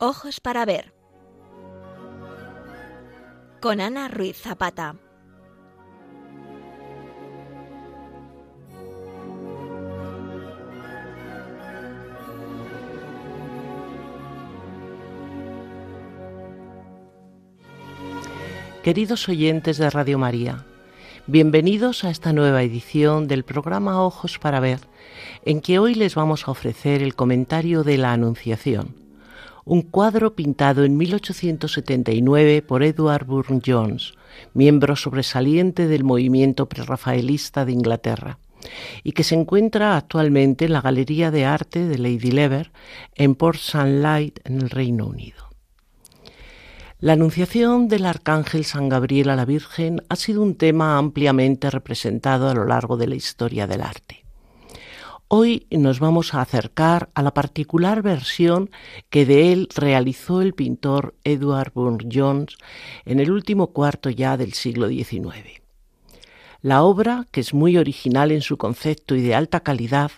Ojos para ver. Con Ana Ruiz Zapata. Queridos oyentes de Radio María, bienvenidos a esta nueva edición del programa Ojos para Ver, en que hoy les vamos a ofrecer el comentario de la Anunciación, un cuadro pintado en 1879 por Edward Burne-Jones, miembro sobresaliente del movimiento prerrafaelista de Inglaterra, y que se encuentra actualmente en la Galería de Arte de Lady Lever en Port Sunlight, en el Reino Unido. La anunciación del arcángel San Gabriel a la Virgen ha sido un tema ampliamente representado a lo largo de la historia del arte. Hoy nos vamos a acercar a la particular versión que de él realizó el pintor Edward Burne-Jones en el último cuarto ya del siglo XIX. La obra, que es muy original en su concepto y de alta calidad,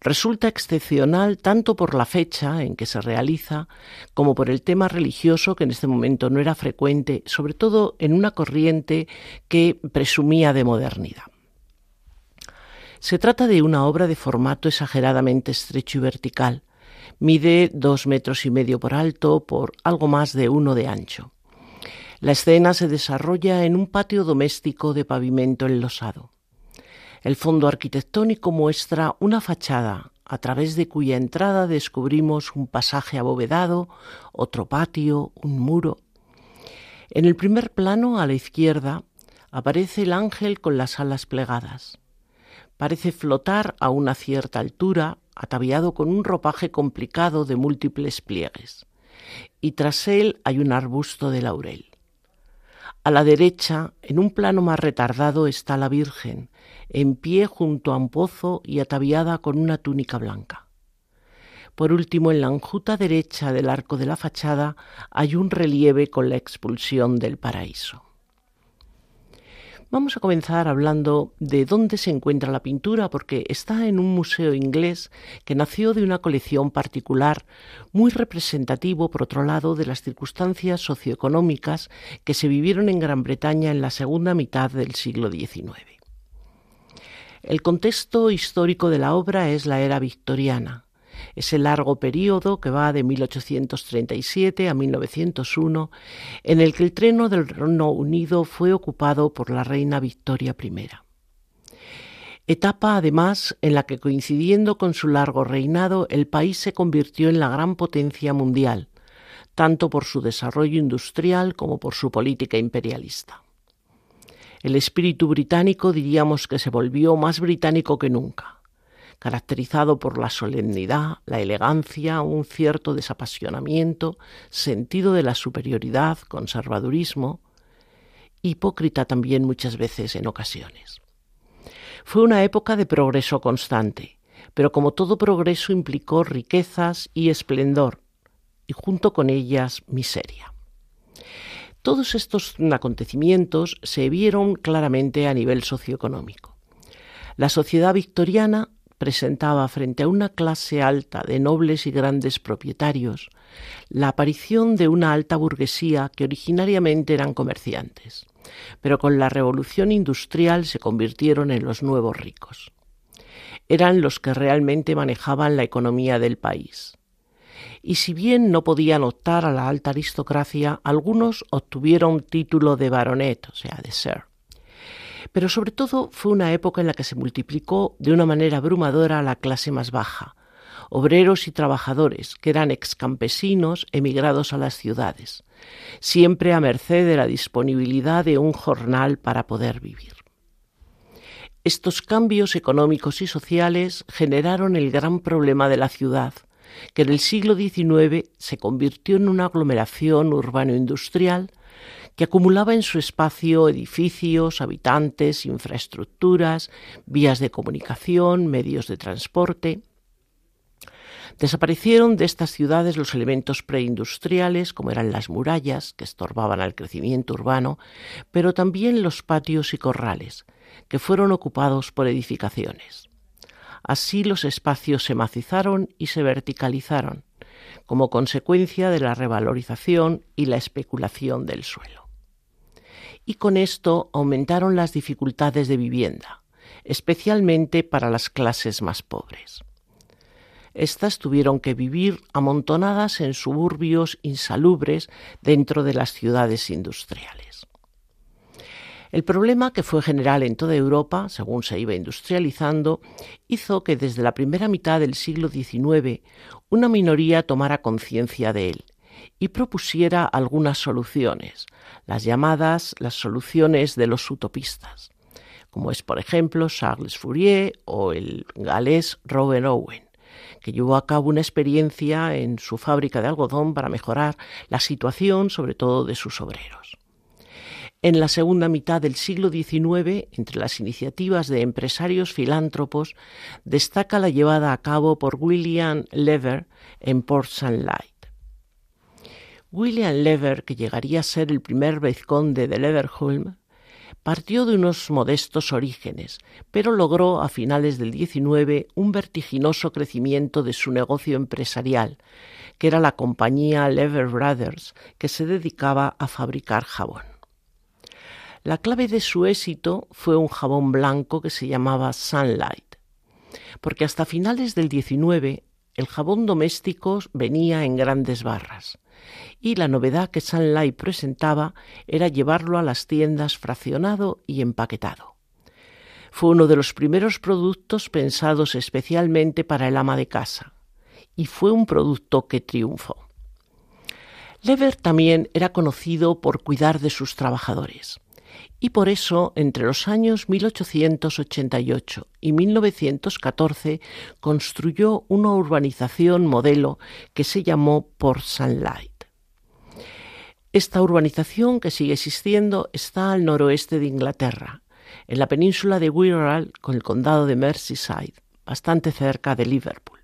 resulta excepcional tanto por la fecha en que se realiza como por el tema religioso que en este momento no era frecuente, sobre todo en una corriente que presumía de modernidad. Se trata de una obra de formato exageradamente estrecho y vertical. Mide dos metros y medio por alto por algo más de uno de ancho. La escena se desarrolla en un patio doméstico de pavimento enlosado. El fondo arquitectónico muestra una fachada a través de cuya entrada descubrimos un pasaje abovedado, otro patio, un muro. En el primer plano, a la izquierda, aparece el ángel con las alas plegadas. Parece flotar a una cierta altura, ataviado con un ropaje complicado de múltiples pliegues. Y tras él hay un arbusto de laurel. A la derecha, en un plano más retardado, está la Virgen, en pie junto a un pozo y ataviada con una túnica blanca. Por último, en la enjuta derecha del arco de la fachada hay un relieve con la expulsión del paraíso. Vamos a comenzar hablando de dónde se encuentra la pintura, porque está en un museo inglés que nació de una colección particular, muy representativo, por otro lado, de las circunstancias socioeconómicas que se vivieron en Gran Bretaña en la segunda mitad del siglo XIX. El contexto histórico de la obra es la era victoriana, ese largo periodo que va de 1837 a 1901, en el que el treno del Reino Unido fue ocupado por la reina Victoria I. Etapa, además, en la que coincidiendo con su largo reinado, el país se convirtió en la gran potencia mundial, tanto por su desarrollo industrial como por su política imperialista. El espíritu británico diríamos que se volvió más británico que nunca caracterizado por la solemnidad, la elegancia, un cierto desapasionamiento, sentido de la superioridad, conservadurismo, hipócrita también muchas veces en ocasiones. Fue una época de progreso constante, pero como todo progreso implicó riquezas y esplendor, y junto con ellas miseria. Todos estos acontecimientos se vieron claramente a nivel socioeconómico. La sociedad victoriana presentaba frente a una clase alta de nobles y grandes propietarios la aparición de una alta burguesía que originariamente eran comerciantes, pero con la revolución industrial se convirtieron en los nuevos ricos. Eran los que realmente manejaban la economía del país. Y si bien no podían optar a la alta aristocracia, algunos obtuvieron título de baronet, o sea, de ser pero sobre todo fue una época en la que se multiplicó de una manera abrumadora la clase más baja, obreros y trabajadores, que eran excampesinos emigrados a las ciudades, siempre a merced de la disponibilidad de un jornal para poder vivir. Estos cambios económicos y sociales generaron el gran problema de la ciudad, que en el siglo XIX se convirtió en una aglomeración urbano-industrial que acumulaba en su espacio edificios, habitantes, infraestructuras, vías de comunicación, medios de transporte. Desaparecieron de estas ciudades los elementos preindustriales, como eran las murallas, que estorbaban al crecimiento urbano, pero también los patios y corrales, que fueron ocupados por edificaciones. Así los espacios se macizaron y se verticalizaron, como consecuencia de la revalorización y la especulación del suelo. Y con esto aumentaron las dificultades de vivienda, especialmente para las clases más pobres. Estas tuvieron que vivir amontonadas en suburbios insalubres dentro de las ciudades industriales. El problema, que fue general en toda Europa, según se iba industrializando, hizo que desde la primera mitad del siglo XIX una minoría tomara conciencia de él y propusiera algunas soluciones, las llamadas las soluciones de los utopistas, como es por ejemplo Charles Fourier o el galés Robert Owen que llevó a cabo una experiencia en su fábrica de algodón para mejorar la situación, sobre todo de sus obreros. En la segunda mitad del siglo XIX, entre las iniciativas de empresarios filántropos, destaca la llevada a cabo por William Lever en Port St. Light. William Lever, que llegaría a ser el primer vizconde de Leverhulme, partió de unos modestos orígenes, pero logró a finales del XIX un vertiginoso crecimiento de su negocio empresarial, que era la compañía Lever Brothers, que se dedicaba a fabricar jabón. La clave de su éxito fue un jabón blanco que se llamaba Sunlight, porque hasta finales del XIX el jabón doméstico venía en grandes barras y la novedad que Sunlight presentaba era llevarlo a las tiendas fraccionado y empaquetado. Fue uno de los primeros productos pensados especialmente para el ama de casa y fue un producto que triunfó. Lever también era conocido por cuidar de sus trabajadores y por eso entre los años 1888 y 1914 construyó una urbanización modelo que se llamó Port Sunlight. Esta urbanización, que sigue existiendo, está al noroeste de Inglaterra, en la península de Wirral, con el condado de Merseyside, bastante cerca de Liverpool.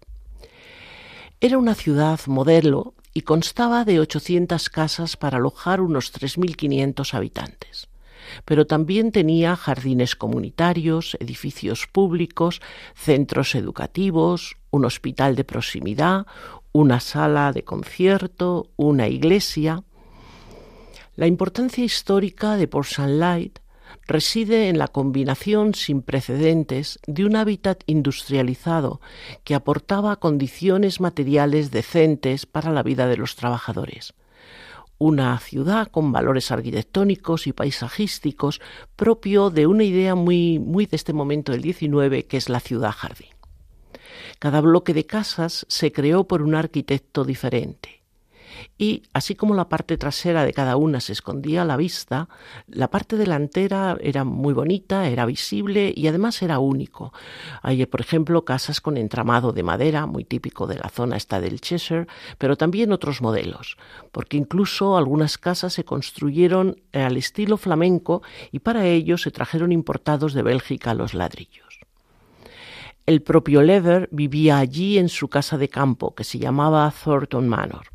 Era una ciudad modelo y constaba de 800 casas para alojar unos 3.500 habitantes pero también tenía jardines comunitarios, edificios públicos, centros educativos, un hospital de proximidad, una sala de concierto, una iglesia. La importancia histórica de Port Sunlight reside en la combinación sin precedentes de un hábitat industrializado que aportaba condiciones materiales decentes para la vida de los trabajadores una ciudad con valores arquitectónicos y paisajísticos propio de una idea muy, muy de este momento del XIX, que es la ciudad jardín. Cada bloque de casas se creó por un arquitecto diferente y así como la parte trasera de cada una se escondía a la vista, la parte delantera era muy bonita, era visible y además era único. Hay, por ejemplo, casas con entramado de madera, muy típico de la zona esta del Cheshire, pero también otros modelos, porque incluso algunas casas se construyeron al estilo flamenco y para ello se trajeron importados de Bélgica los ladrillos. El propio Lever vivía allí en su casa de campo, que se llamaba Thornton Manor.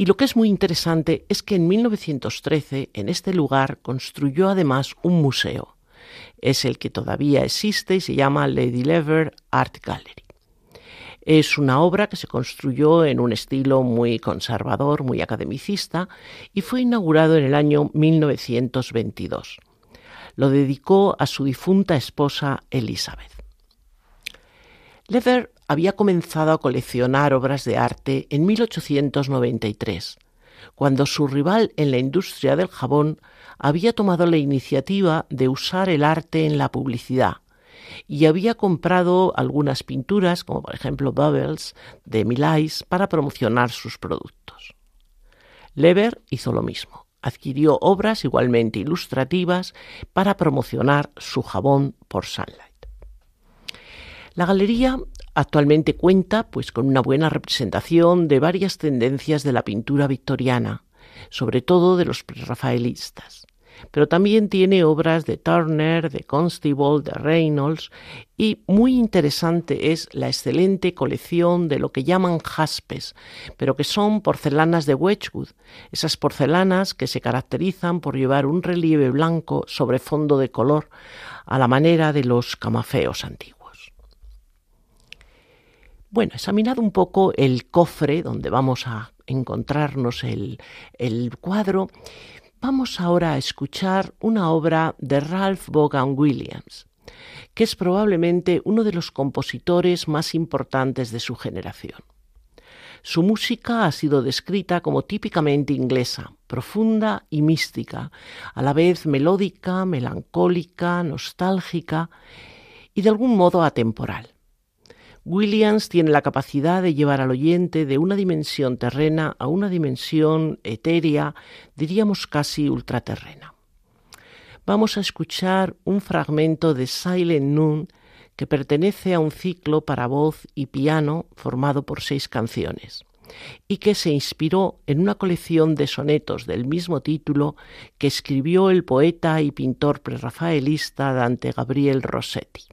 Y lo que es muy interesante es que en 1913 en este lugar construyó además un museo. Es el que todavía existe y se llama Lady Lever Art Gallery. Es una obra que se construyó en un estilo muy conservador, muy academicista, y fue inaugurado en el año 1922. Lo dedicó a su difunta esposa Elizabeth. Había comenzado a coleccionar obras de arte en 1893, cuando su rival en la industria del jabón había tomado la iniciativa de usar el arte en la publicidad y había comprado algunas pinturas, como por ejemplo Bubbles de Millais, para promocionar sus productos. Lever hizo lo mismo. Adquirió obras igualmente ilustrativas para promocionar su jabón por Sunlight. La galería Actualmente cuenta pues con una buena representación de varias tendencias de la pintura victoriana, sobre todo de los prerrafaelistas. Pero también tiene obras de Turner, de Constable, de Reynolds y muy interesante es la excelente colección de lo que llaman jaspes, pero que son porcelanas de Wedgwood, esas porcelanas que se caracterizan por llevar un relieve blanco sobre fondo de color a la manera de los camafeos antiguos. Bueno, examinado un poco el cofre donde vamos a encontrarnos el, el cuadro, vamos ahora a escuchar una obra de Ralph Vaughan Williams, que es probablemente uno de los compositores más importantes de su generación. Su música ha sido descrita como típicamente inglesa, profunda y mística, a la vez melódica, melancólica, nostálgica y de algún modo atemporal. Williams tiene la capacidad de llevar al oyente de una dimensión terrena a una dimensión etérea, diríamos casi ultraterrena. Vamos a escuchar un fragmento de Silent Noon que pertenece a un ciclo para voz y piano formado por seis canciones y que se inspiró en una colección de sonetos del mismo título que escribió el poeta y pintor prerrafaelista Dante Gabriel Rossetti.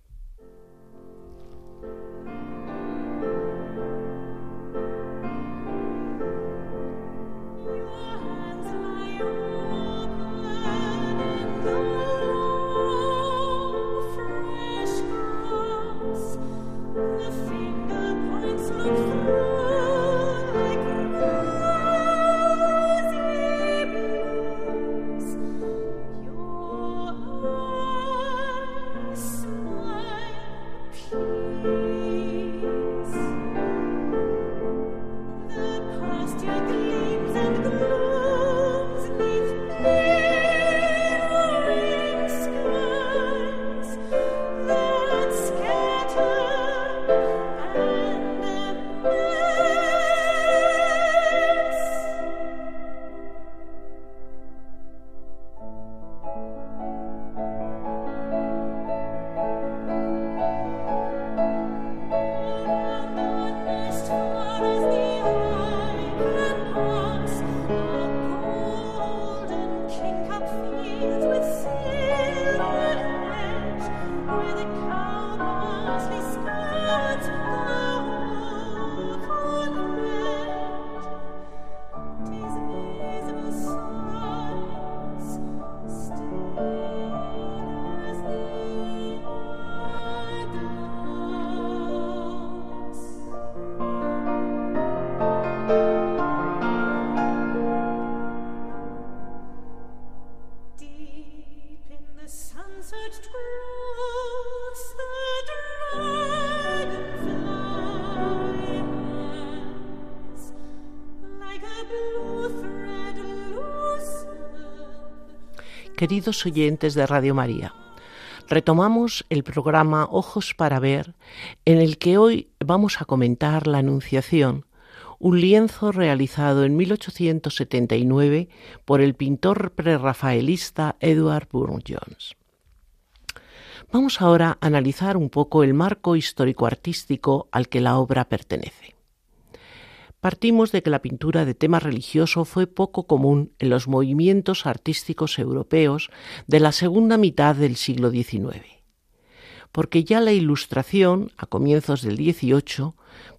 Queridos oyentes de Radio María. Retomamos el programa Ojos para Ver, en el que hoy vamos a comentar la Anunciación, un lienzo realizado en 1879 por el pintor prerrafaelista Edward Burne-Jones. Vamos ahora a analizar un poco el marco histórico-artístico al que la obra pertenece. Partimos de que la pintura de tema religioso fue poco común en los movimientos artísticos europeos de la segunda mitad del siglo XIX, porque ya la Ilustración, a comienzos del XVIII,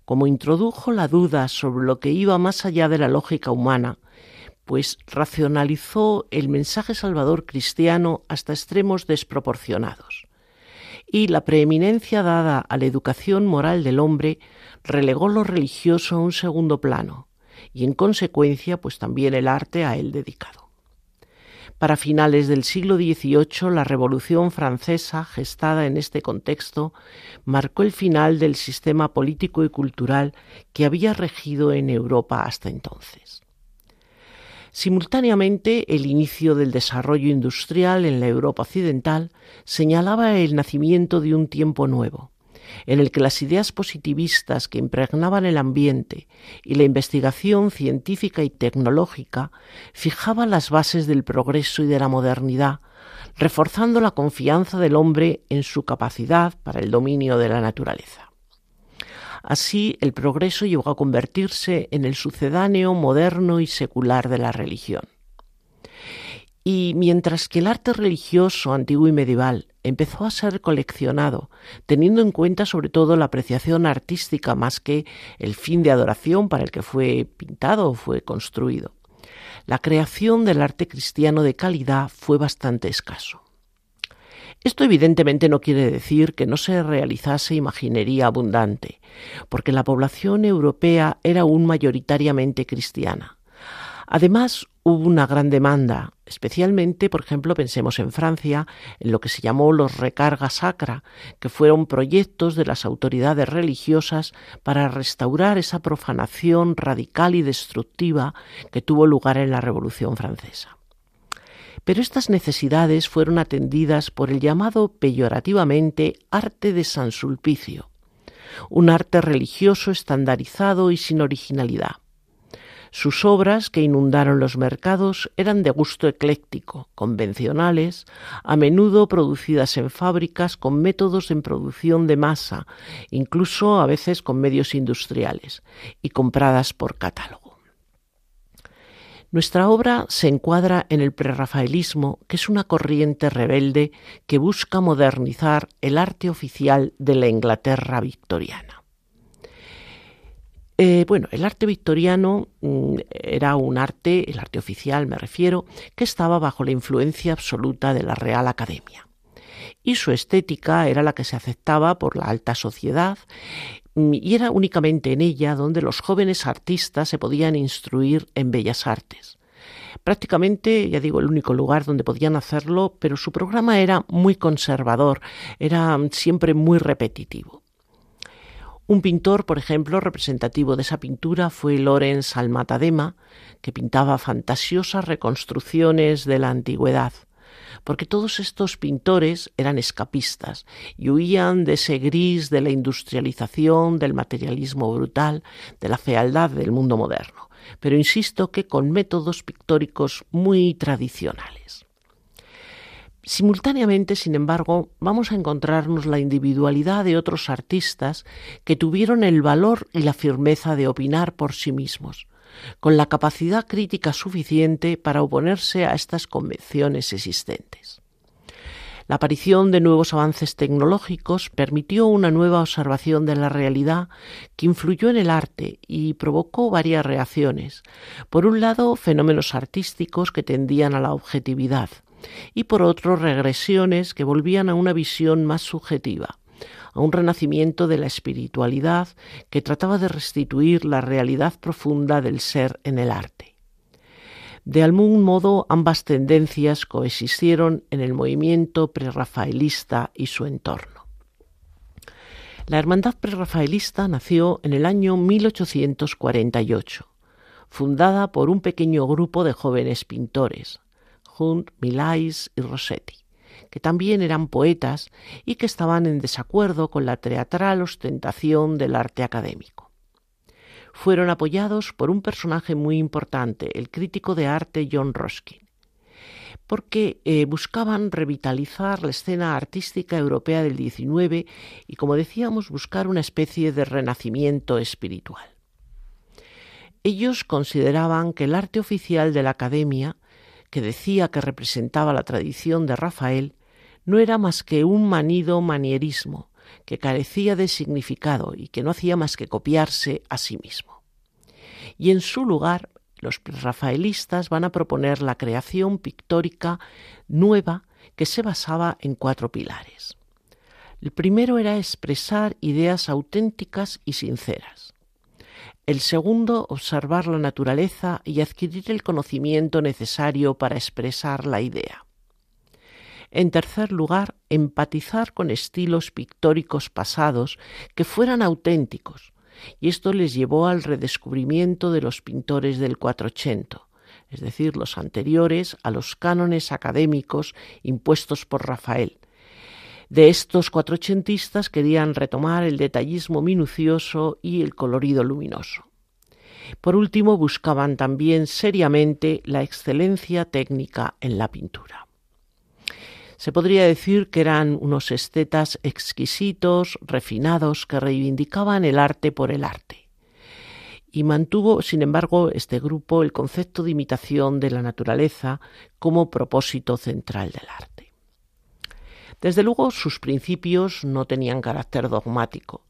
como introdujo la duda sobre lo que iba más allá de la lógica humana, pues racionalizó el mensaje salvador cristiano hasta extremos desproporcionados. Y la preeminencia dada a la educación moral del hombre relegó lo religioso a un segundo plano y en consecuencia pues también el arte a él dedicado. Para finales del siglo XVIII, la Revolución Francesa, gestada en este contexto, marcó el final del sistema político y cultural que había regido en Europa hasta entonces. Simultáneamente, el inicio del desarrollo industrial en la Europa occidental señalaba el nacimiento de un tiempo nuevo, en el que las ideas positivistas que impregnaban el ambiente y la investigación científica y tecnológica fijaban las bases del progreso y de la modernidad, reforzando la confianza del hombre en su capacidad para el dominio de la naturaleza. Así, el progreso llegó a convertirse en el sucedáneo moderno y secular de la religión. Y mientras que el arte religioso antiguo y medieval empezó a ser coleccionado, teniendo en cuenta sobre todo la apreciación artística más que el fin de adoración para el que fue pintado o fue construido, la creación del arte cristiano de calidad fue bastante escaso. Esto evidentemente no quiere decir que no se realizase imaginería abundante, porque la población europea era aún mayoritariamente cristiana. Además, hubo una gran demanda, especialmente, por ejemplo, pensemos en Francia, en lo que se llamó los recargas sacra, que fueron proyectos de las autoridades religiosas para restaurar esa profanación radical y destructiva que tuvo lugar en la Revolución Francesa. Pero estas necesidades fueron atendidas por el llamado peyorativamente arte de San Sulpicio, un arte religioso estandarizado y sin originalidad. Sus obras, que inundaron los mercados, eran de gusto ecléctico, convencionales, a menudo producidas en fábricas con métodos en producción de masa, incluso a veces con medios industriales, y compradas por catálogo. Nuestra obra se encuadra en el prerrafaelismo, que es una corriente rebelde que busca modernizar el arte oficial de la Inglaterra victoriana. Eh, bueno, el arte victoriano mm, era un arte, el arte oficial me refiero, que estaba bajo la influencia absoluta de la Real Academia. Y su estética era la que se aceptaba por la alta sociedad y era únicamente en ella donde los jóvenes artistas se podían instruir en bellas artes. Prácticamente, ya digo, el único lugar donde podían hacerlo, pero su programa era muy conservador, era mm, siempre muy repetitivo. Un pintor, por ejemplo, representativo de esa pintura fue Lorenz Almatadema, que pintaba fantasiosas reconstrucciones de la antigüedad porque todos estos pintores eran escapistas y huían de ese gris de la industrialización, del materialismo brutal, de la fealdad del mundo moderno, pero insisto que con métodos pictóricos muy tradicionales. Simultáneamente, sin embargo, vamos a encontrarnos la individualidad de otros artistas que tuvieron el valor y la firmeza de opinar por sí mismos, con la capacidad crítica suficiente para oponerse a estas convenciones existentes. La aparición de nuevos avances tecnológicos permitió una nueva observación de la realidad que influyó en el arte y provocó varias reacciones. Por un lado, fenómenos artísticos que tendían a la objetividad y por otro, regresiones que volvían a una visión más subjetiva a un renacimiento de la espiritualidad que trataba de restituir la realidad profunda del ser en el arte. De algún modo ambas tendencias coexistieron en el movimiento prerrafaelista y su entorno. La Hermandad Prerrafaelista nació en el año 1848, fundada por un pequeño grupo de jóvenes pintores, Hunt, Milais y Rossetti que también eran poetas y que estaban en desacuerdo con la teatral ostentación del arte académico. Fueron apoyados por un personaje muy importante, el crítico de arte John Ruskin, porque eh, buscaban revitalizar la escena artística europea del XIX y, como decíamos, buscar una especie de renacimiento espiritual. Ellos consideraban que el arte oficial de la Academia, que decía que representaba la tradición de Rafael, no era más que un manido manierismo que carecía de significado y que no hacía más que copiarse a sí mismo. Y en su lugar, los rafaelistas van a proponer la creación pictórica nueva que se basaba en cuatro pilares. El primero era expresar ideas auténticas y sinceras. El segundo, observar la naturaleza y adquirir el conocimiento necesario para expresar la idea. En tercer lugar, empatizar con estilos pictóricos pasados que fueran auténticos, y esto les llevó al redescubrimiento de los pintores del 480, es decir, los anteriores a los cánones académicos impuestos por Rafael. De estos cuatrochentistas querían retomar el detallismo minucioso y el colorido luminoso. Por último, buscaban también seriamente la excelencia técnica en la pintura. Se podría decir que eran unos estetas exquisitos, refinados, que reivindicaban el arte por el arte. Y mantuvo, sin embargo, este grupo el concepto de imitación de la naturaleza como propósito central del arte. Desde luego, sus principios no tenían carácter dogmático,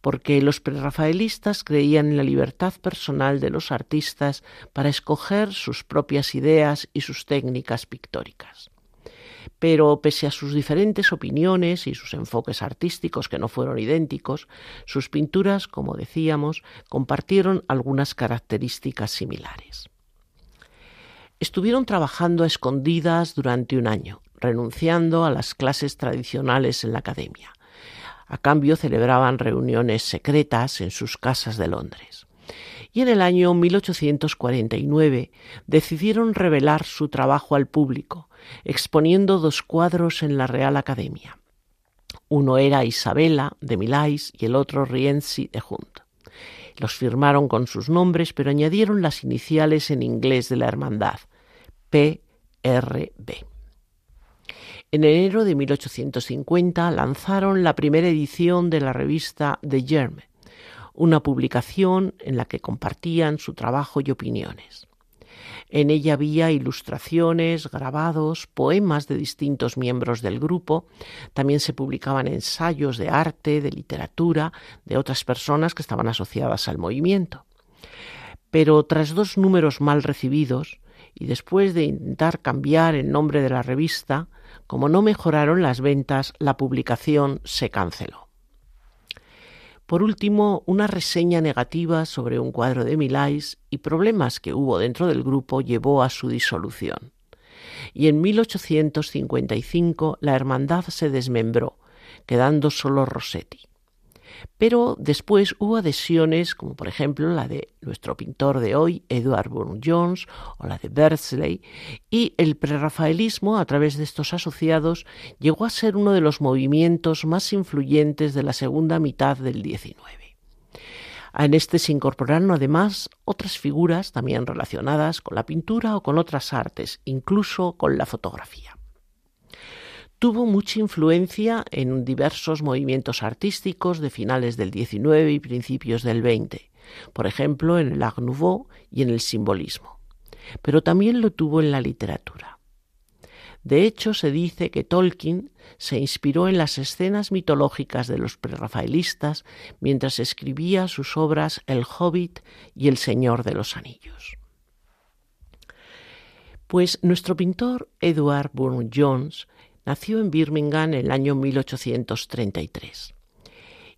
porque los prerrafaelistas creían en la libertad personal de los artistas para escoger sus propias ideas y sus técnicas pictóricas. Pero pese a sus diferentes opiniones y sus enfoques artísticos que no fueron idénticos, sus pinturas, como decíamos, compartieron algunas características similares. Estuvieron trabajando a escondidas durante un año, renunciando a las clases tradicionales en la academia. A cambio celebraban reuniones secretas en sus casas de Londres. Y en el año 1849 decidieron revelar su trabajo al público, exponiendo dos cuadros en la Real Academia. Uno era Isabela de Milais y el otro Rienzi de Hunt. Los firmaron con sus nombres, pero añadieron las iniciales en inglés de la hermandad, PRB. En enero de 1850 lanzaron la primera edición de la revista The Germ, una publicación en la que compartían su trabajo y opiniones. En ella había ilustraciones, grabados, poemas de distintos miembros del grupo. También se publicaban ensayos de arte, de literatura, de otras personas que estaban asociadas al movimiento. Pero tras dos números mal recibidos, y después de intentar cambiar el nombre de la revista, como no mejoraron las ventas, la publicación se canceló. Por último, una reseña negativa sobre un cuadro de Milais y problemas que hubo dentro del grupo llevó a su disolución. Y en 1855 la hermandad se desmembró, quedando solo Rossetti. Pero después hubo adhesiones, como por ejemplo la de nuestro pintor de hoy, Edward Burne-Jones, o la de Beardsley, y el prerrafaelismo, a través de estos asociados, llegó a ser uno de los movimientos más influyentes de la segunda mitad del XIX. En este se incorporaron además otras figuras también relacionadas con la pintura o con otras artes, incluso con la fotografía tuvo mucha influencia en diversos movimientos artísticos de finales del XIX y principios del XX, por ejemplo en el Art Nouveau y en el simbolismo, pero también lo tuvo en la literatura. De hecho, se dice que Tolkien se inspiró en las escenas mitológicas de los prerrafaelistas mientras escribía sus obras El Hobbit y El Señor de los Anillos. Pues nuestro pintor Edward Burne Jones Nació en Birmingham en el año 1833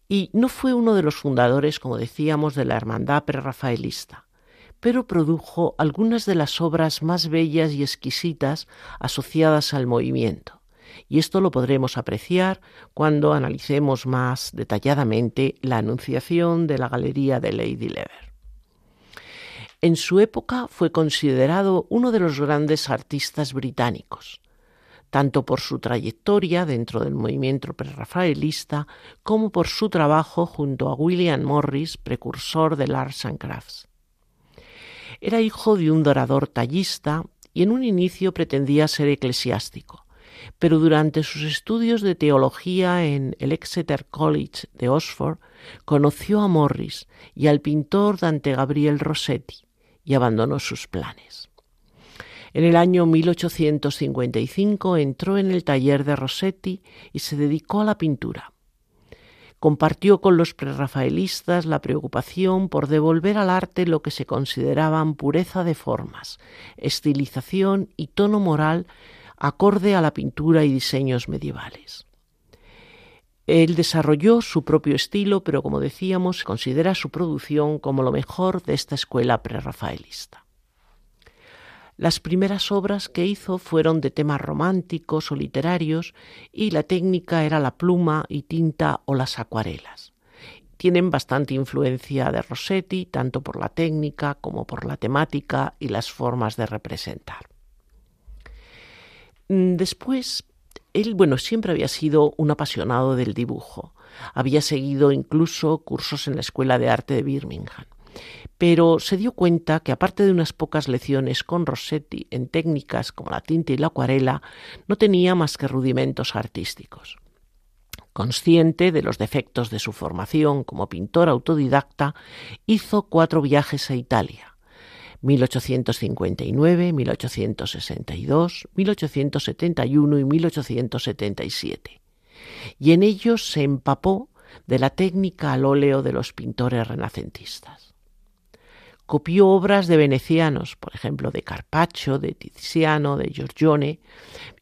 y no fue uno de los fundadores, como decíamos, de la hermandad prerrafaelista, pero produjo algunas de las obras más bellas y exquisitas asociadas al movimiento. Y esto lo podremos apreciar cuando analicemos más detalladamente la anunciación de la galería de Lady Lever. En su época fue considerado uno de los grandes artistas británicos tanto por su trayectoria dentro del movimiento prerrafaelista como por su trabajo junto a William Morris, precursor del Arts and Crafts. Era hijo de un dorador tallista y en un inicio pretendía ser eclesiástico, pero durante sus estudios de teología en el Exeter College de Oxford conoció a Morris y al pintor Dante Gabriel Rossetti y abandonó sus planes. En el año 1855 entró en el taller de Rossetti y se dedicó a la pintura. Compartió con los prerrafaelistas la preocupación por devolver al arte lo que se consideraban pureza de formas, estilización y tono moral acorde a la pintura y diseños medievales. Él desarrolló su propio estilo, pero como decíamos, considera su producción como lo mejor de esta escuela prerrafaelista. Las primeras obras que hizo fueron de temas románticos o literarios y la técnica era la pluma y tinta o las acuarelas. Tienen bastante influencia de Rossetti, tanto por la técnica como por la temática y las formas de representar. Mm, después, él, bueno, siempre había sido un apasionado del dibujo. Había seguido incluso cursos en la Escuela de Arte de Birmingham pero se dio cuenta que aparte de unas pocas lecciones con Rossetti en técnicas como la tinta y la acuarela, no tenía más que rudimentos artísticos. Consciente de los defectos de su formación como pintor autodidacta, hizo cuatro viajes a Italia, 1859, 1862, 1871 y 1877, y en ellos se empapó de la técnica al óleo de los pintores renacentistas. Copió obras de venecianos, por ejemplo, de Carpaccio, de Tiziano, de Giorgione,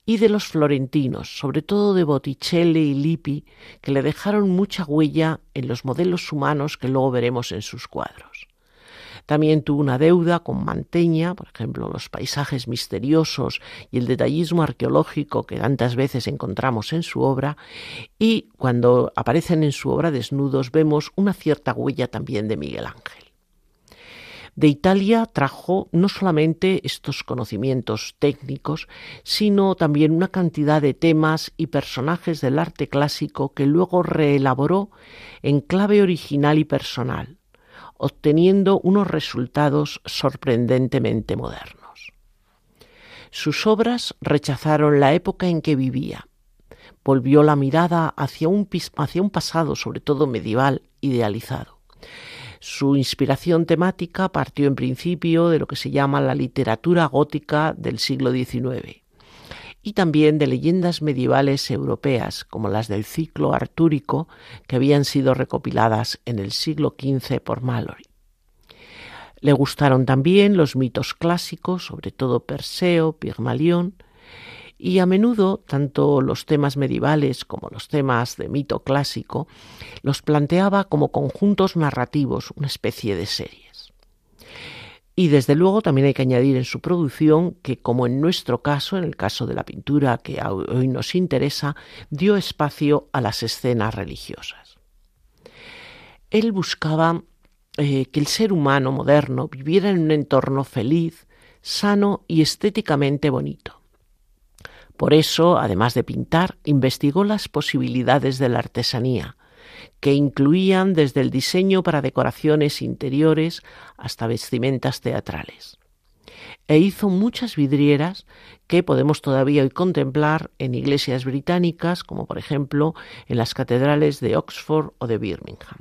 y de los florentinos, sobre todo de Botticelli y Lippi, que le dejaron mucha huella en los modelos humanos que luego veremos en sus cuadros. También tuvo una deuda con Manteña, por ejemplo, los paisajes misteriosos y el detallismo arqueológico que tantas veces encontramos en su obra, y cuando aparecen en su obra desnudos vemos una cierta huella también de Miguel Ángel. De Italia trajo no solamente estos conocimientos técnicos, sino también una cantidad de temas y personajes del arte clásico que luego reelaboró en clave original y personal, obteniendo unos resultados sorprendentemente modernos. Sus obras rechazaron la época en que vivía, volvió la mirada hacia un, pasado, sobre todo medieval, idealizado su inspiración temática partió en principio de lo que se llama la literatura gótica del siglo XIX y también de leyendas medievales europeas como las del ciclo artúrico que habían sido recopiladas en el siglo XV por Mallory. Le gustaron también los mitos clásicos, sobre todo Perseo, Pigmalión, y a menudo tanto los temas medievales como los temas de mito clásico los planteaba como conjuntos narrativos, una especie de series. Y desde luego también hay que añadir en su producción que, como en nuestro caso, en el caso de la pintura que hoy nos interesa, dio espacio a las escenas religiosas. Él buscaba eh, que el ser humano moderno viviera en un entorno feliz, sano y estéticamente bonito por eso, además de pintar, investigó las posibilidades de la artesanía, que incluían desde el diseño para decoraciones interiores hasta vestimentas teatrales. E hizo muchas vidrieras que podemos todavía hoy contemplar en iglesias británicas, como por ejemplo en las catedrales de Oxford o de Birmingham.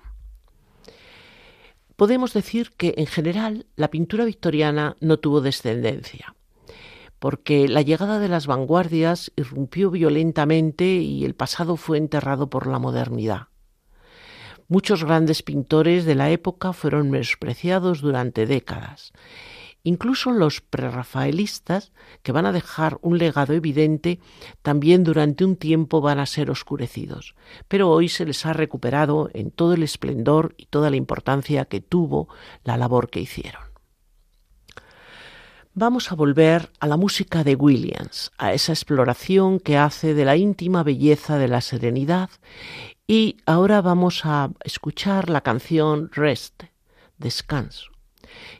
Podemos decir que en general la pintura victoriana no tuvo descendencia porque la llegada de las vanguardias irrumpió violentamente y el pasado fue enterrado por la modernidad. Muchos grandes pintores de la época fueron menospreciados durante décadas. Incluso los prerrafaelistas, que van a dejar un legado evidente, también durante un tiempo van a ser oscurecidos, pero hoy se les ha recuperado en todo el esplendor y toda la importancia que tuvo la labor que hicieron vamos a volver a la música de Williams, a esa exploración que hace de la íntima belleza de la serenidad y ahora vamos a escuchar la canción Rest, Descanso,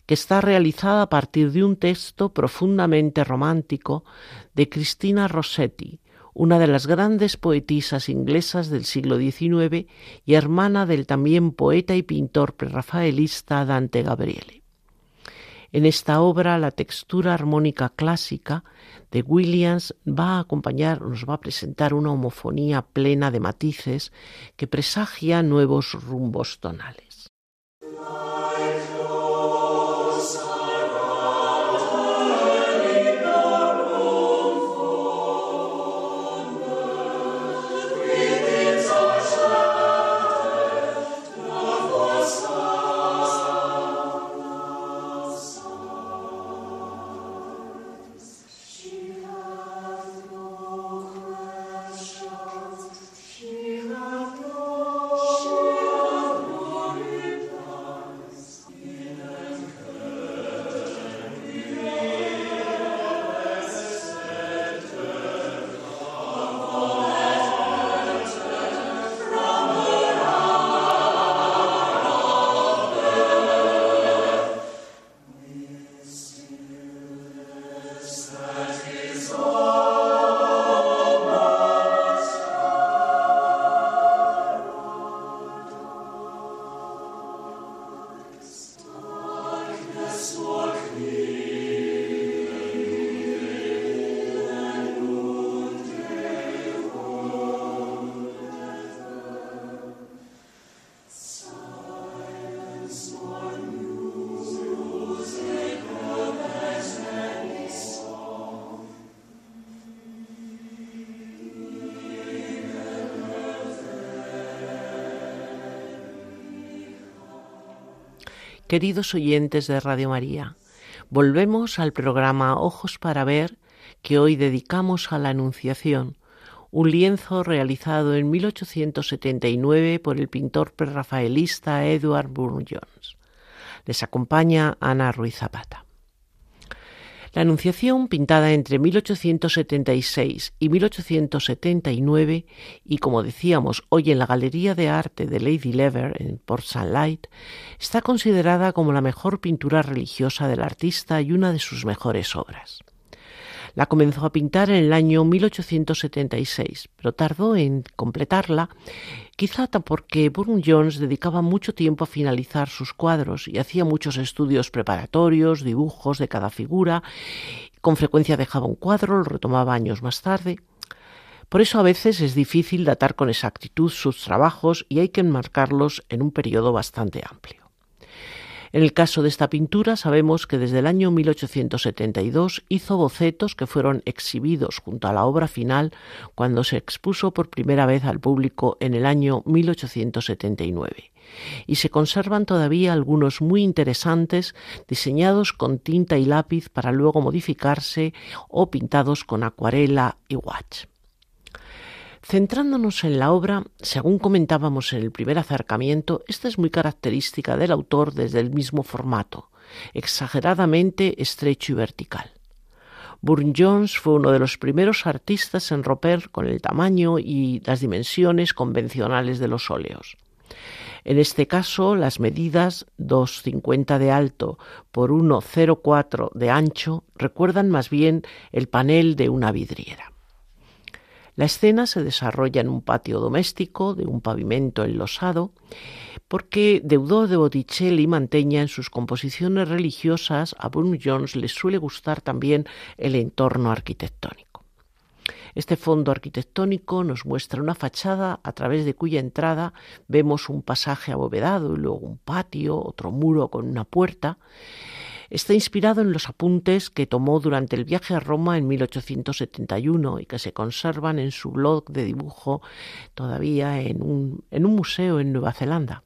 que está realizada a partir de un texto profundamente romántico de Cristina Rossetti, una de las grandes poetisas inglesas del siglo XIX y hermana del también poeta y pintor prerrafaelista Dante Gabriele. En esta obra, la textura armónica clásica de Williams va a acompañar, nos va a presentar una homofonía plena de matices que presagia nuevos rumbos tonales. Queridos oyentes de Radio María, volvemos al programa Ojos para Ver que hoy dedicamos a la Anunciación, un lienzo realizado en 1879 por el pintor prerrafaelista Edward Burne-Jones. Les acompaña Ana Ruiz Zapata. La Anunciación, pintada entre 1876 y 1879 y, como decíamos, hoy en la Galería de Arte de Lady Lever en Port Sunlight, está considerada como la mejor pintura religiosa del artista y una de sus mejores obras. La comenzó a pintar en el año 1876, pero tardó en completarla, quizá porque Burne Jones dedicaba mucho tiempo a finalizar sus cuadros y hacía muchos estudios preparatorios, dibujos de cada figura. Con frecuencia dejaba un cuadro, lo retomaba años más tarde. Por eso a veces es difícil datar con exactitud sus trabajos y hay que enmarcarlos en un periodo bastante amplio. En el caso de esta pintura sabemos que desde el año 1872 hizo bocetos que fueron exhibidos junto a la obra final cuando se expuso por primera vez al público en el año 1879 y se conservan todavía algunos muy interesantes diseñados con tinta y lápiz para luego modificarse o pintados con acuarela y watch. Centrándonos en la obra, según comentábamos en el primer acercamiento, esta es muy característica del autor desde el mismo formato, exageradamente estrecho y vertical. Burne Jones fue uno de los primeros artistas en romper con el tamaño y las dimensiones convencionales de los óleos. En este caso, las medidas 2,50 de alto por 1,04 de ancho recuerdan más bien el panel de una vidriera. La escena se desarrolla en un patio doméstico de un pavimento enlosado, porque Deudó de Botticelli manteña en sus composiciones religiosas a Burne Jones le suele gustar también el entorno arquitectónico. Este fondo arquitectónico nos muestra una fachada a través de cuya entrada vemos un pasaje abovedado y luego un patio, otro muro con una puerta, Está inspirado en los apuntes que tomó durante el viaje a Roma en 1871 y que se conservan en su blog de dibujo todavía en un, en un museo en Nueva Zelanda.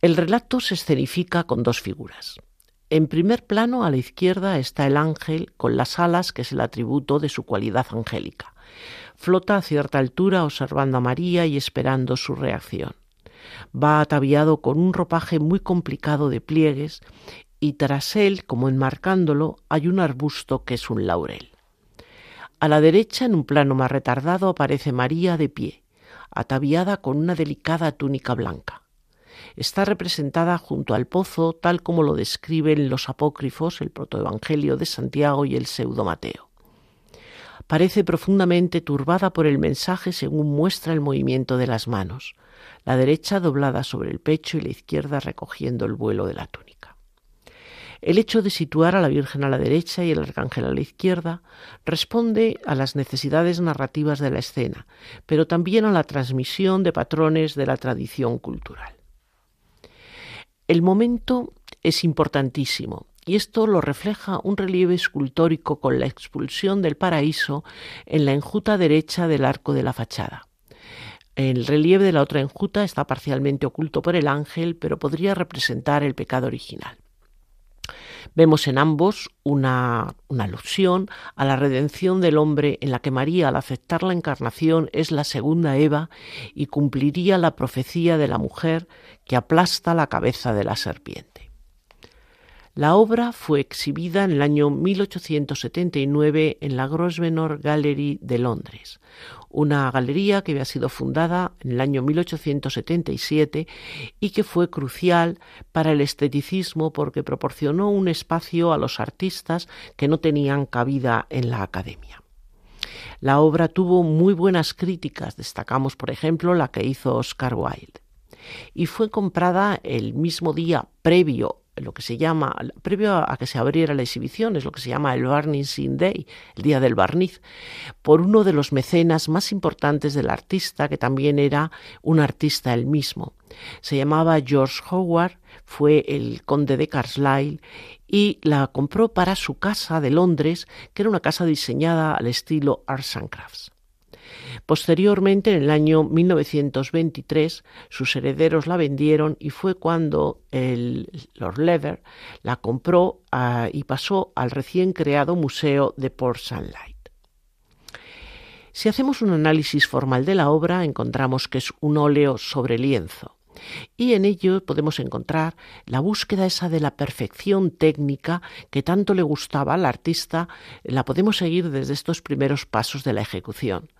El relato se escenifica con dos figuras. En primer plano, a la izquierda, está el ángel con las alas, que es el atributo de su cualidad angélica. Flota a cierta altura observando a María y esperando su reacción. Va ataviado con un ropaje muy complicado de pliegues y tras él, como enmarcándolo, hay un arbusto que es un laurel. A la derecha, en un plano más retardado, aparece María de pie, ataviada con una delicada túnica blanca. Está representada junto al pozo, tal como lo describen los apócrifos, el protoevangelio de Santiago y el pseudo Mateo. Parece profundamente turbada por el mensaje según muestra el movimiento de las manos, la derecha doblada sobre el pecho y la izquierda recogiendo el vuelo de la túnica. El hecho de situar a la Virgen a la derecha y el Arcángel a la izquierda responde a las necesidades narrativas de la escena, pero también a la transmisión de patrones de la tradición cultural. El momento es importantísimo y esto lo refleja un relieve escultórico con la expulsión del paraíso en la enjuta derecha del arco de la fachada. El relieve de la otra enjuta está parcialmente oculto por el ángel, pero podría representar el pecado original. Vemos en ambos una, alusión a la redención del hombre en la que María, al aceptar la encarnación, es la segunda Eva y cumpliría la profecía de la mujer que aplasta la cabeza de la serpiente. La obra fue exhibida en el año 1879 en la Grosvenor Gallery de Londres, una galería que había sido fundada en el año 1877 y que fue crucial para el esteticismo porque proporcionó un espacio a los artistas que no tenían cabida en la academia. La obra tuvo muy buenas críticas, destacamos por ejemplo la que hizo Oscar Wilde, y fue comprada el mismo día previo lo que se llama, previo a que se abriera la exhibición, es lo que se llama el Barnizing Day, el día del barniz, por uno de los mecenas más importantes del artista, que también era un artista él mismo. Se llamaba George Howard, fue el conde de Carlisle y la compró para su casa de Londres, que era una casa diseñada al estilo Arts and Crafts. Posteriormente, en el año 1923, sus herederos la vendieron y fue cuando el Lord Leather la compró ah, y pasó al recién creado Museo de Port Sunlight. Si hacemos un análisis formal de la obra, encontramos que es un óleo sobre lienzo. Y en ello podemos encontrar la búsqueda esa de la perfección técnica que tanto le gustaba al artista, la podemos seguir desde estos primeros pasos de la ejecución.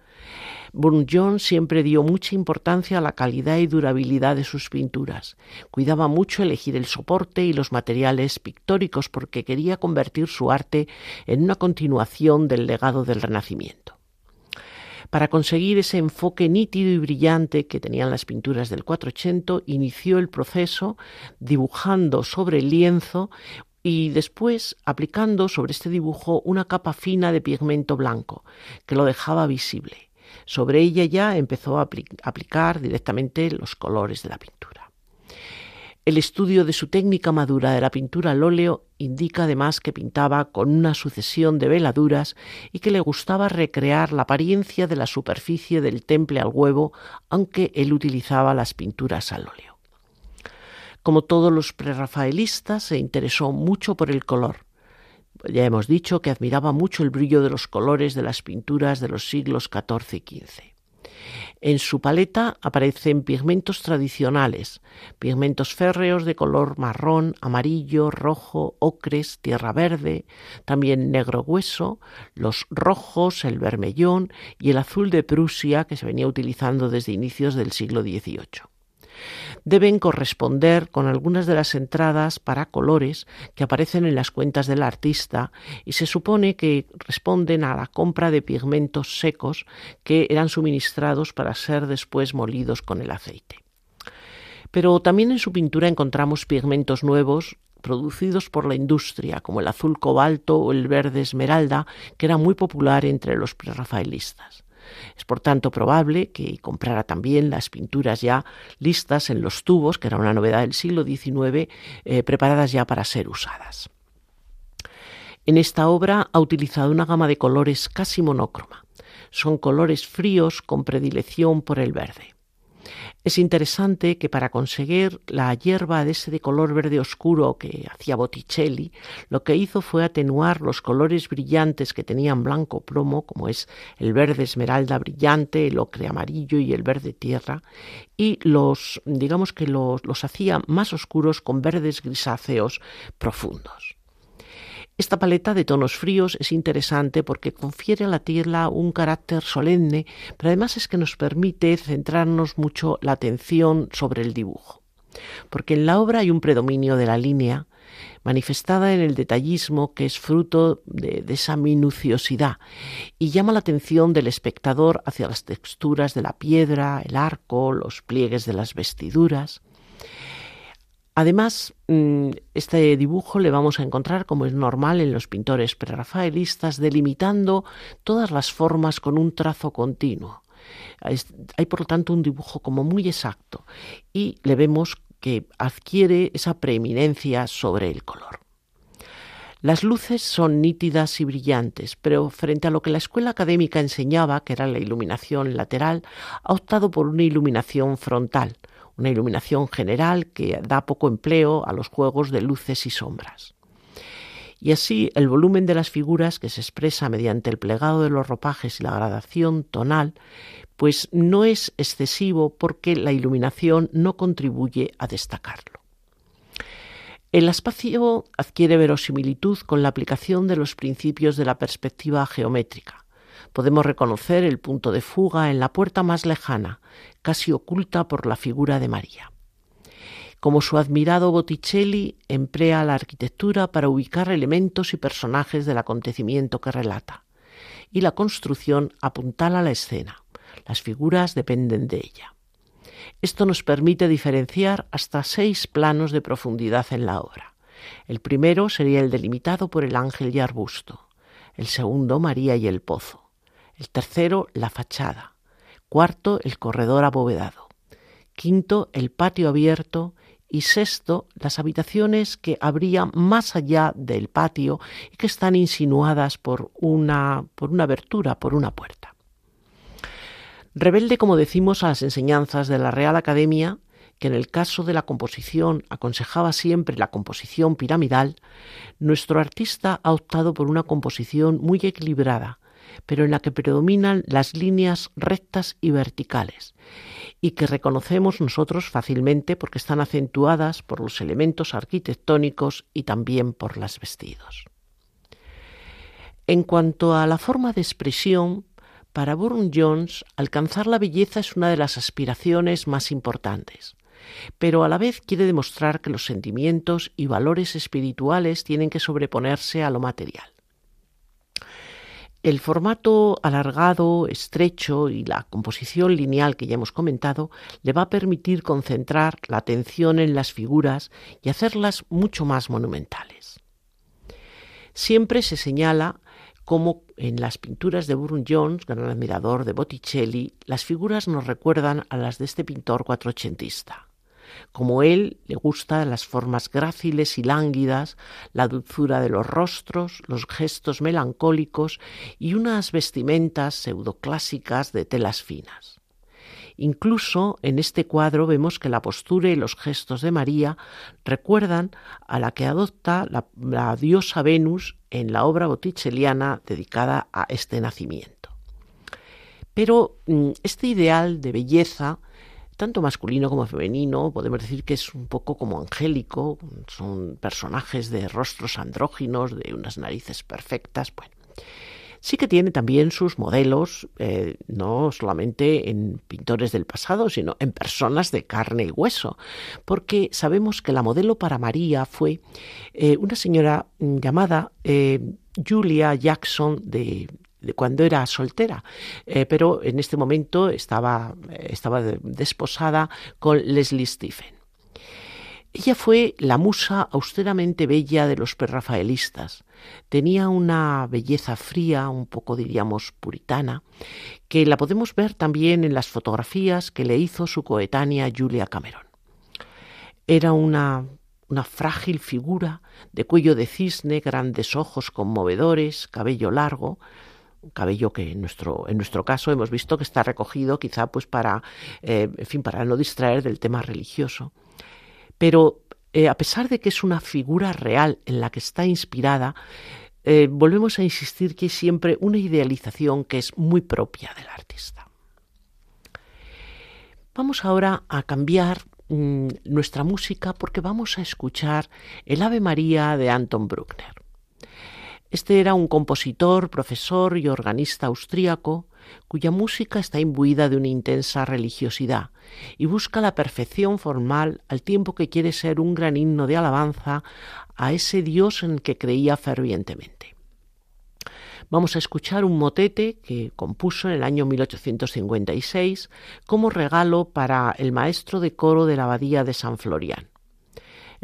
Burne-Jones siempre dio mucha importancia a la calidad y durabilidad de sus pinturas. Cuidaba mucho elegir el soporte y los materiales pictóricos porque quería convertir su arte en una continuación del legado del Renacimiento. Para conseguir ese enfoque nítido y brillante que tenían las pinturas del 480, inició el proceso dibujando sobre el lienzo y después aplicando sobre este dibujo una capa fina de pigmento blanco que lo dejaba visible. Sobre ella ya empezó a aplicar directamente los colores de la pintura. El estudio de su técnica madura de la pintura al óleo indica además que pintaba con una sucesión de veladuras y que le gustaba recrear la apariencia de la superficie del temple al huevo, aunque él utilizaba las pinturas al óleo. Como todos los prerrafaelistas, se interesó mucho por el color, ya hemos dicho que admiraba mucho el brillo de los colores de las pinturas de los siglos XIV y XV. En su paleta aparecen pigmentos tradicionales, pigmentos férreos de color marrón, amarillo, rojo, ocres, tierra verde, también negro hueso, los rojos, el vermellón y el azul de Prusia que se venía utilizando desde inicios del siglo XVIII deben corresponder con algunas de las entradas para colores que aparecen en las cuentas del artista y se supone que responden a la compra de pigmentos secos que eran suministrados para ser después molidos con el aceite. Pero también en su pintura encontramos pigmentos nuevos producidos por la industria, como el azul cobalto o el verde esmeralda, que era muy popular entre los prerrafaelistas. Es por tanto probable que comprara también las pinturas ya listas en los tubos, que era una novedad del siglo XIX, eh, preparadas ya para ser usadas. En esta obra ha utilizado una gama de colores casi monócroma. Son colores fríos con predilección por el verde. Es interesante que para conseguir la hierba de ese de color verde oscuro que hacía Botticelli, lo que hizo fue atenuar los colores brillantes que tenían blanco plomo, como es el verde esmeralda brillante, el ocre amarillo y el verde tierra, y los, digamos que los, los hacía más oscuros con verdes grisáceos profundos. Esta paleta de tonos fríos es interesante porque confiere a la tierra un carácter solemne, pero además es que nos permite centrarnos mucho la atención sobre el dibujo. Porque en la obra hay un predominio de la línea, manifestada en el detallismo que es fruto de, de, esa minuciosidad y llama la atención del espectador hacia las texturas de la piedra, el arco, los pliegues de las vestiduras. Además, mm, este dibujo le vamos a encontrar, como es normal en los pintores prerrafaelistas, delimitando todas las formas con un trazo continuo. Hay, por lo tanto, un dibujo como muy exacto y le vemos que adquiere esa preeminencia sobre el color. Las luces son nítidas y brillantes, pero frente a lo que la escuela académica enseñaba, que era la iluminación lateral, ha optado por una iluminación frontal, una iluminación general que da poco empleo a los juegos de luces y sombras. Y así el volumen de las figuras que se expresa mediante el plegado de los ropajes y la gradación tonal, pues no es excesivo porque la iluminación no contribuye a destacarlo. El espacio adquiere verosimilitud con la aplicación de los principios de la perspectiva geométrica podemos reconocer el punto de fuga en la puerta más lejana, casi oculta por la figura de María. Como su admirado Botticelli emplea la arquitectura para ubicar elementos y personajes del acontecimiento que relata, y la construcción apuntala la escena. Las figuras dependen de ella. Esto nos permite diferenciar hasta seis planos de profundidad en la obra. El primero sería el delimitado por el ángel y arbusto, el segundo María y el pozo, el tercero, la fachada. Cuarto, el corredor abovedado. Quinto, el patio abierto. Y sexto, las habitaciones que habría más allá del patio y que están insinuadas por una, por una abertura, por una puerta. Rebelde, como decimos, a las enseñanzas de la Real Academia, que en el caso de la composición aconsejaba siempre la composición piramidal, nuestro artista ha optado por una composición muy equilibrada, pero en la que predominan las líneas rectas y verticales, y que reconocemos nosotros fácilmente porque están acentuadas por los elementos arquitectónicos y también por las vestidos. En cuanto a la forma de expresión, para Burne Jones alcanzar la belleza es una de las aspiraciones más importantes, pero a la vez quiere demostrar que los sentimientos y valores espirituales tienen que sobreponerse a lo material. El formato alargado, estrecho y la composición lineal que ya hemos comentado le va a permitir concentrar la atención en las figuras y hacerlas mucho más monumentales. Siempre se señala cómo en las pinturas de Burne Jones, gran admirador de Botticelli, las figuras nos recuerdan a las de este pintor cuatrocentista. Como él, le gustan las formas gráciles y lánguidas, la dulzura de los rostros, los gestos melancólicos y unas vestimentas pseudoclásicas de telas finas. Incluso en este cuadro vemos que la postura y los gestos de María recuerdan a la que adopta la, diosa Venus en la obra botticelliana dedicada a este nacimiento. Pero mm, este ideal de belleza tanto masculino como femenino, podemos decir que es un poco como angélico, son personajes de rostros andróginos, de unas narices perfectas, bueno. Sí que tiene también sus modelos, eh, no solamente en pintores del pasado, sino en personas de carne y hueso, porque sabemos que la modelo para María fue eh, una señora llamada eh, Julia Jackson de cuando era soltera, eh, pero en este momento estaba, estaba desposada con Leslie Stephen. Ella fue la musa austeramente bella de los prerrafaelistas. Tenía una belleza fría, un poco diríamos puritana, que la podemos ver también en las fotografías que le hizo su coetánea Julia Cameron. Era una, una frágil figura de cuello de cisne, grandes ojos conmovedores, cabello largo, cabello que en nuestro, en nuestro caso hemos visto que está recogido quizá pues para, eh, en fin, para no distraer del tema religioso. Pero eh, a pesar de que es una figura real en la que está inspirada, eh, volvemos a insistir que hay siempre una idealización que es muy propia del artista. Vamos ahora a cambiar mm, nuestra música porque vamos a escuchar el Ave María de Anton Bruckner. Este era un compositor, profesor y organista austríaco cuya música está imbuida de una intensa religiosidad y busca la perfección formal al tiempo que quiere ser un gran himno de alabanza a ese Dios en que creía fervientemente. Vamos a escuchar un motete que compuso en el año 1856 como regalo para el maestro de coro de la abadía de San Florian.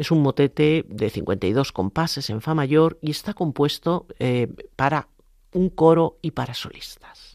Es un motete de 52 compases en fa mayor y está compuesto eh, para un coro y para solistas.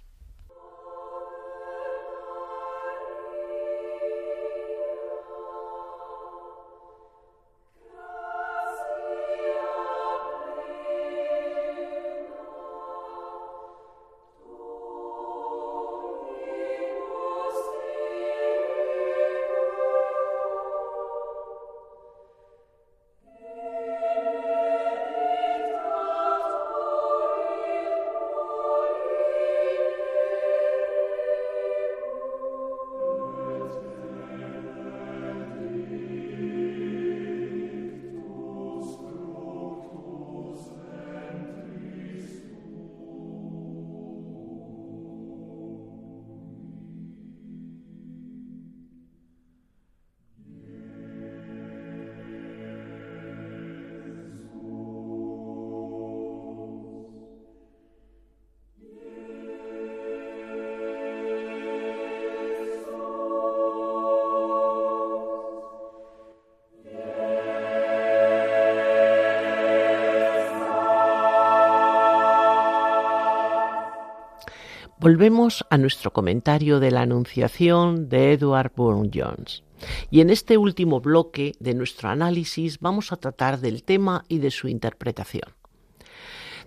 Volvemos a nuestro comentario de la Anunciación de Edward Burne Jones. Y en este último bloque de nuestro análisis vamos a tratar del tema y de su interpretación.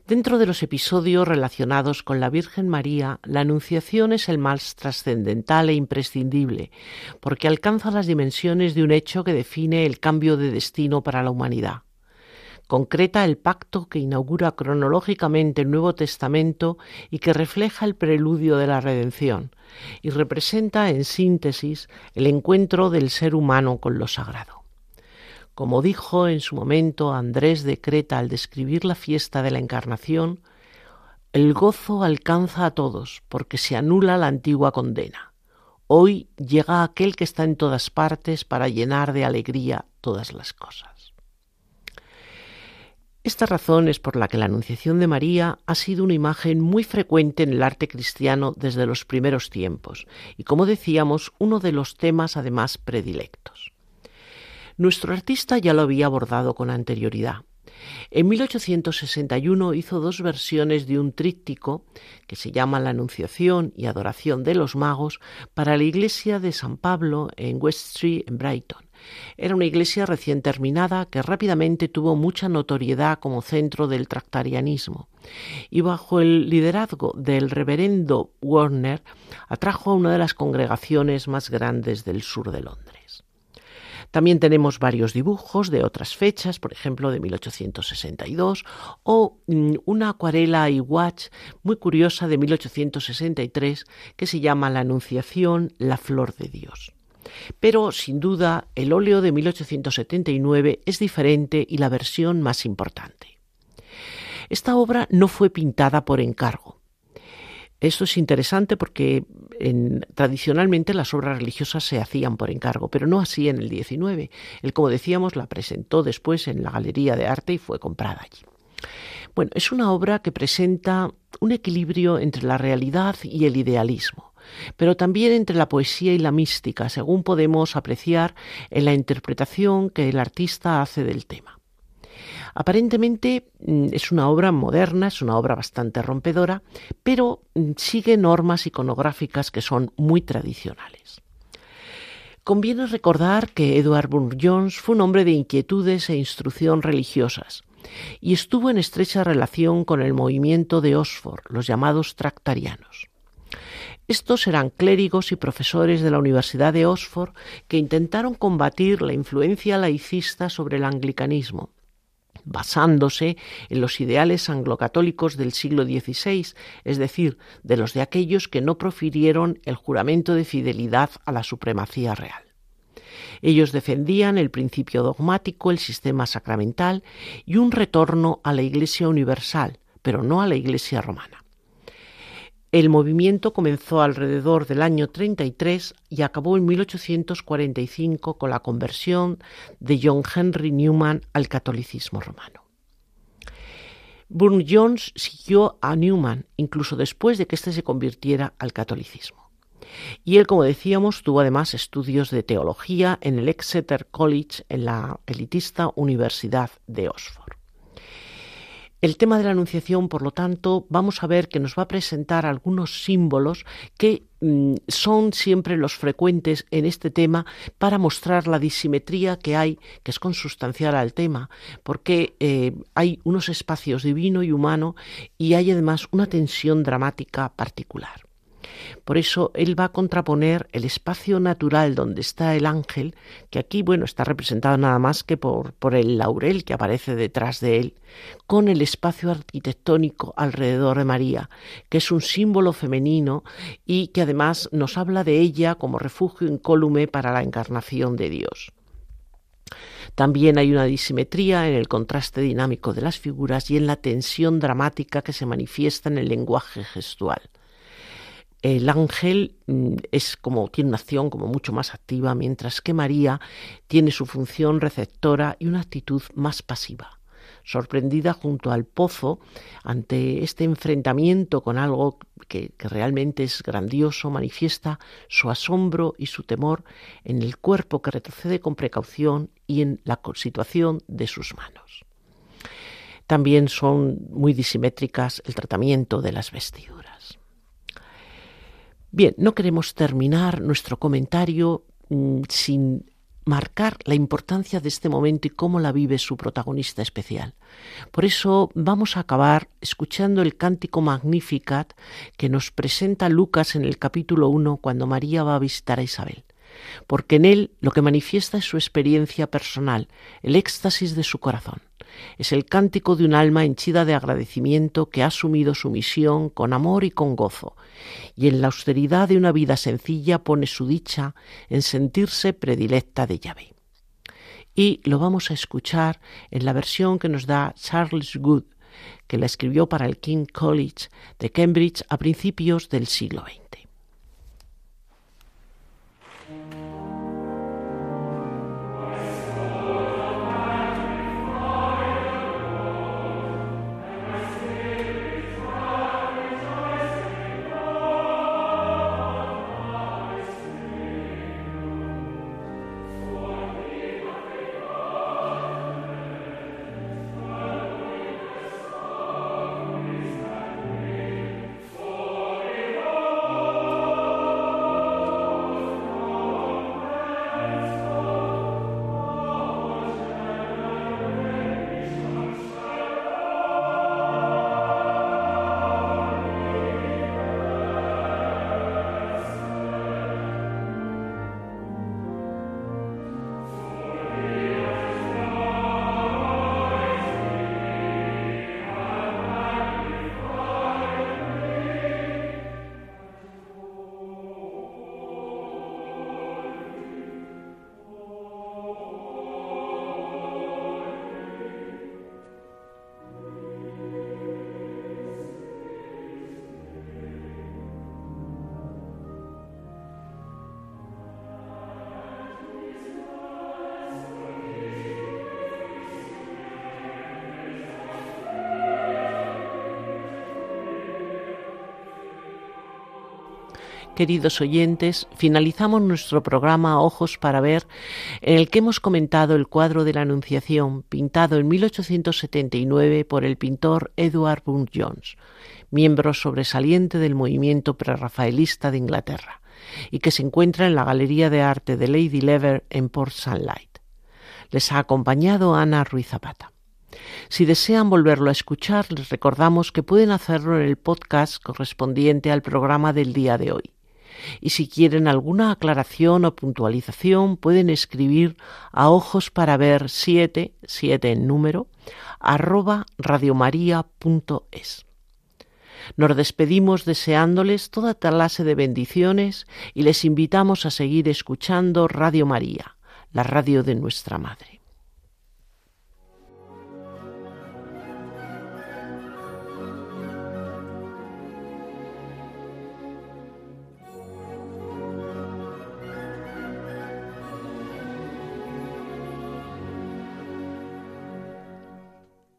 Dentro de los episodios relacionados con la Virgen María, la Anunciación es el más trascendental e imprescindible, porque alcanza las dimensiones de un hecho que define el cambio de destino para la humanidad. Concreta el pacto que inaugura cronológicamente el Nuevo Testamento y que refleja el preludio de la redención, y representa en síntesis el encuentro del ser humano con lo sagrado. Como dijo en su momento Andrés de Creta al describir la fiesta de la Encarnación, el gozo alcanza a todos porque se anula la antigua condena. Hoy llega aquel que está en todas partes para llenar de alegría todas las cosas. Esta razón es por la que la Anunciación de María ha sido una imagen muy frecuente en el arte cristiano desde los primeros tiempos y, como decíamos, uno de los temas además predilectos. Nuestro artista ya lo había abordado con anterioridad. En 1861 hizo dos versiones de un tríptico que se llama La Anunciación y Adoración de los Magos para la iglesia de San Pablo en West Street, en Brighton. Era una iglesia recién terminada que rápidamente tuvo mucha notoriedad como centro del tractarianismo y bajo el liderazgo del reverendo Warner atrajo a una de las congregaciones más grandes del sur de Londres. También tenemos varios dibujos de otras fechas, por ejemplo de 1862, o mm, una acuarela y watch muy curiosa de 1863 que se llama La Anunciación, la Flor de Dios. Pero, sin duda, el óleo de 1879 es diferente y la versión más importante. Esta obra no fue pintada por encargo, esto es interesante porque tradicionalmente las obras religiosas se hacían por encargo, pero no así en el 19. Él, como decíamos, la presentó después en la Galería de Arte y fue comprada allí. Bueno, es una obra que presenta un equilibrio entre la realidad y el idealismo, pero también entre la poesía y la mística, según podemos apreciar en la interpretación que el artista hace del tema. Aparentemente mm, es una obra moderna, es una obra bastante rompedora, pero mm, sigue normas iconográficas que son muy tradicionales. Conviene recordar que Edward Burne-Jones fue un hombre de inquietudes e instrucción religiosas y estuvo en estrecha relación con el movimiento de Oxford, los llamados tractarianos. Estos eran clérigos y profesores de la Universidad de Oxford que intentaron combatir la influencia laicista sobre el anglicanismo basándose en los ideales anglocatólicos del siglo XVI, es decir, de los de aquellos que no profirieron el juramento de fidelidad a la supremacía real. Ellos defendían el principio dogmático, el sistema sacramental y un retorno a la Iglesia universal, pero no a la Iglesia romana. El movimiento comenzó alrededor del año 33 y acabó en 1845 con la conversión de John Henry Newman al catolicismo romano. Burne Jones siguió a Newman incluso después de que éste se convirtiera al catolicismo. Y él, como decíamos, tuvo además estudios de teología en el Exeter College en la elitista Universidad de Oxford. El tema de la Anunciación, por lo tanto, vamos a ver que nos va a presentar algunos símbolos que mm, son siempre los frecuentes en este tema para mostrar la disimetría que hay, que es consustancial al tema, porque eh, hay unos espacios divino y humano y hay además una tensión dramática particular. Por eso él va a contraponer el espacio natural donde está el ángel, que aquí, bueno, está representado nada más que por, por el laurel que aparece detrás de él, con el espacio arquitectónico alrededor de María, que es un símbolo femenino y que además nos habla de ella como refugio incólume para la encarnación de Dios. También hay una disimetría en el contraste dinámico de las figuras y en la tensión dramática que se manifiesta en el lenguaje gestual el ángel mm, es como tiene una acción como mucho más activa, mientras que María tiene su función receptora y una actitud más pasiva. Sorprendida junto al pozo ante este enfrentamiento con algo que, que realmente es grandioso, manifiesta su asombro y su temor en el cuerpo que retrocede con precaución y en la situación de sus manos. También son muy disimétricas el tratamiento de las vestiduras. Bien, no queremos terminar nuestro comentario mm, sin marcar la importancia de este momento y cómo la vive su protagonista especial. Por eso vamos a acabar escuchando el cántico Magnificat que nos presenta Lucas en el capítulo 1 cuando María va a visitar a Isabel porque en él lo que manifiesta es su experiencia personal, el éxtasis de su corazón. Es el cántico de un alma henchida de agradecimiento que ha asumido su misión con amor y con gozo, y en la austeridad de una vida sencilla pone su dicha en sentirse predilecta de Yahvé. Y lo vamos a escuchar en la versión que nos da Charles Good, que la escribió para el King College de Cambridge a principios del siglo XX. Queridos oyentes, finalizamos nuestro programa Ojos para Ver, en el que hemos comentado el cuadro de la Anunciación, pintado en 1879 por el pintor Edward Burne Jones, miembro sobresaliente del movimiento prerrafaelista de Inglaterra, y que se encuentra en la Galería de Arte de Lady Lever en Port Sunlight. Les ha acompañado Ana Ruiz Zapata. Si desean volverlo a escuchar, les recordamos que pueden hacerlo en el podcast correspondiente al programa del día de hoy y si quieren alguna aclaración o puntualización pueden escribir a ojos para ver 7, 7 en número, arroba radiomaria.es. Nos despedimos deseándoles toda clase de bendiciones y les invitamos a seguir escuchando Radio María, la radio de nuestra Madre.